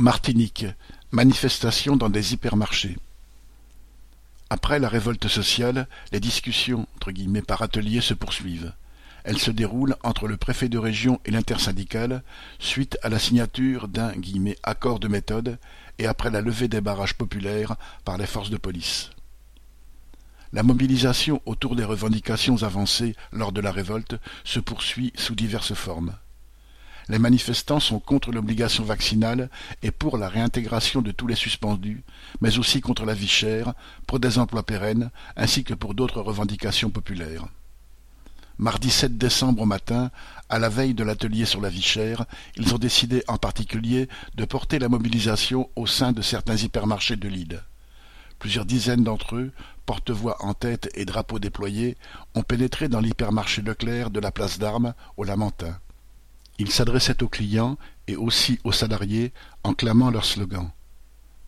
Martinique, manifestations dans des hypermarchés. Après la révolte sociale, les discussions par atelier se poursuivent. Elles se déroulent entre le préfet de région et l'intersyndicale, suite à la signature d'un « accord de méthode » et après la levée des barrages populaires par les forces de police. La mobilisation autour des revendications avancées lors de la révolte se poursuit sous diverses formes. Les manifestants sont contre l'obligation vaccinale et pour la réintégration de tous les suspendus, mais aussi contre la vie chère, pour des emplois pérennes, ainsi que pour d'autres revendications populaires. Mardi 7 décembre au matin, à la veille de l'atelier sur la vie chère, ils ont décidé en particulier de porter la mobilisation au sein de certains hypermarchés de l'île. Plusieurs dizaines d'entre eux, porte-voix en tête et drapeaux déployés, ont pénétré dans l'hypermarché Leclerc de la place d'Armes au Lamentin. Ils s'adressaient aux clients et aussi aux salariés en clamant leur slogan.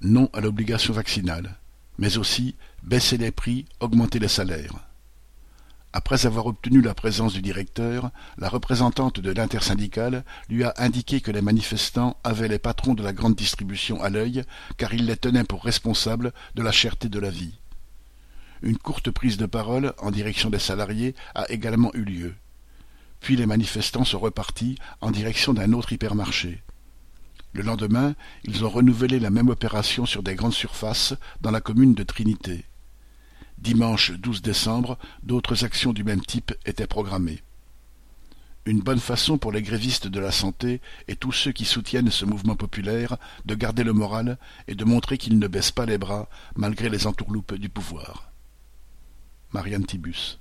Non à l'obligation vaccinale, mais aussi baisser les prix, augmenter les salaires. Après avoir obtenu la présence du directeur, la représentante de l'intersyndicale lui a indiqué que les manifestants avaient les patrons de la grande distribution à l'œil, car ils les tenaient pour responsables de la cherté de la vie. Une courte prise de parole en direction des salariés a également eu lieu. Puis les manifestants sont repartis en direction d'un autre hypermarché. Le lendemain, ils ont renouvelé la même opération sur des grandes surfaces dans la commune de Trinité. Dimanche 12 décembre, d'autres actions du même type étaient programmées. Une bonne façon pour les grévistes de la santé et tous ceux qui soutiennent ce mouvement populaire de garder le moral et de montrer qu'ils ne baissent pas les bras malgré les entourloupes du pouvoir. Marianne Tibus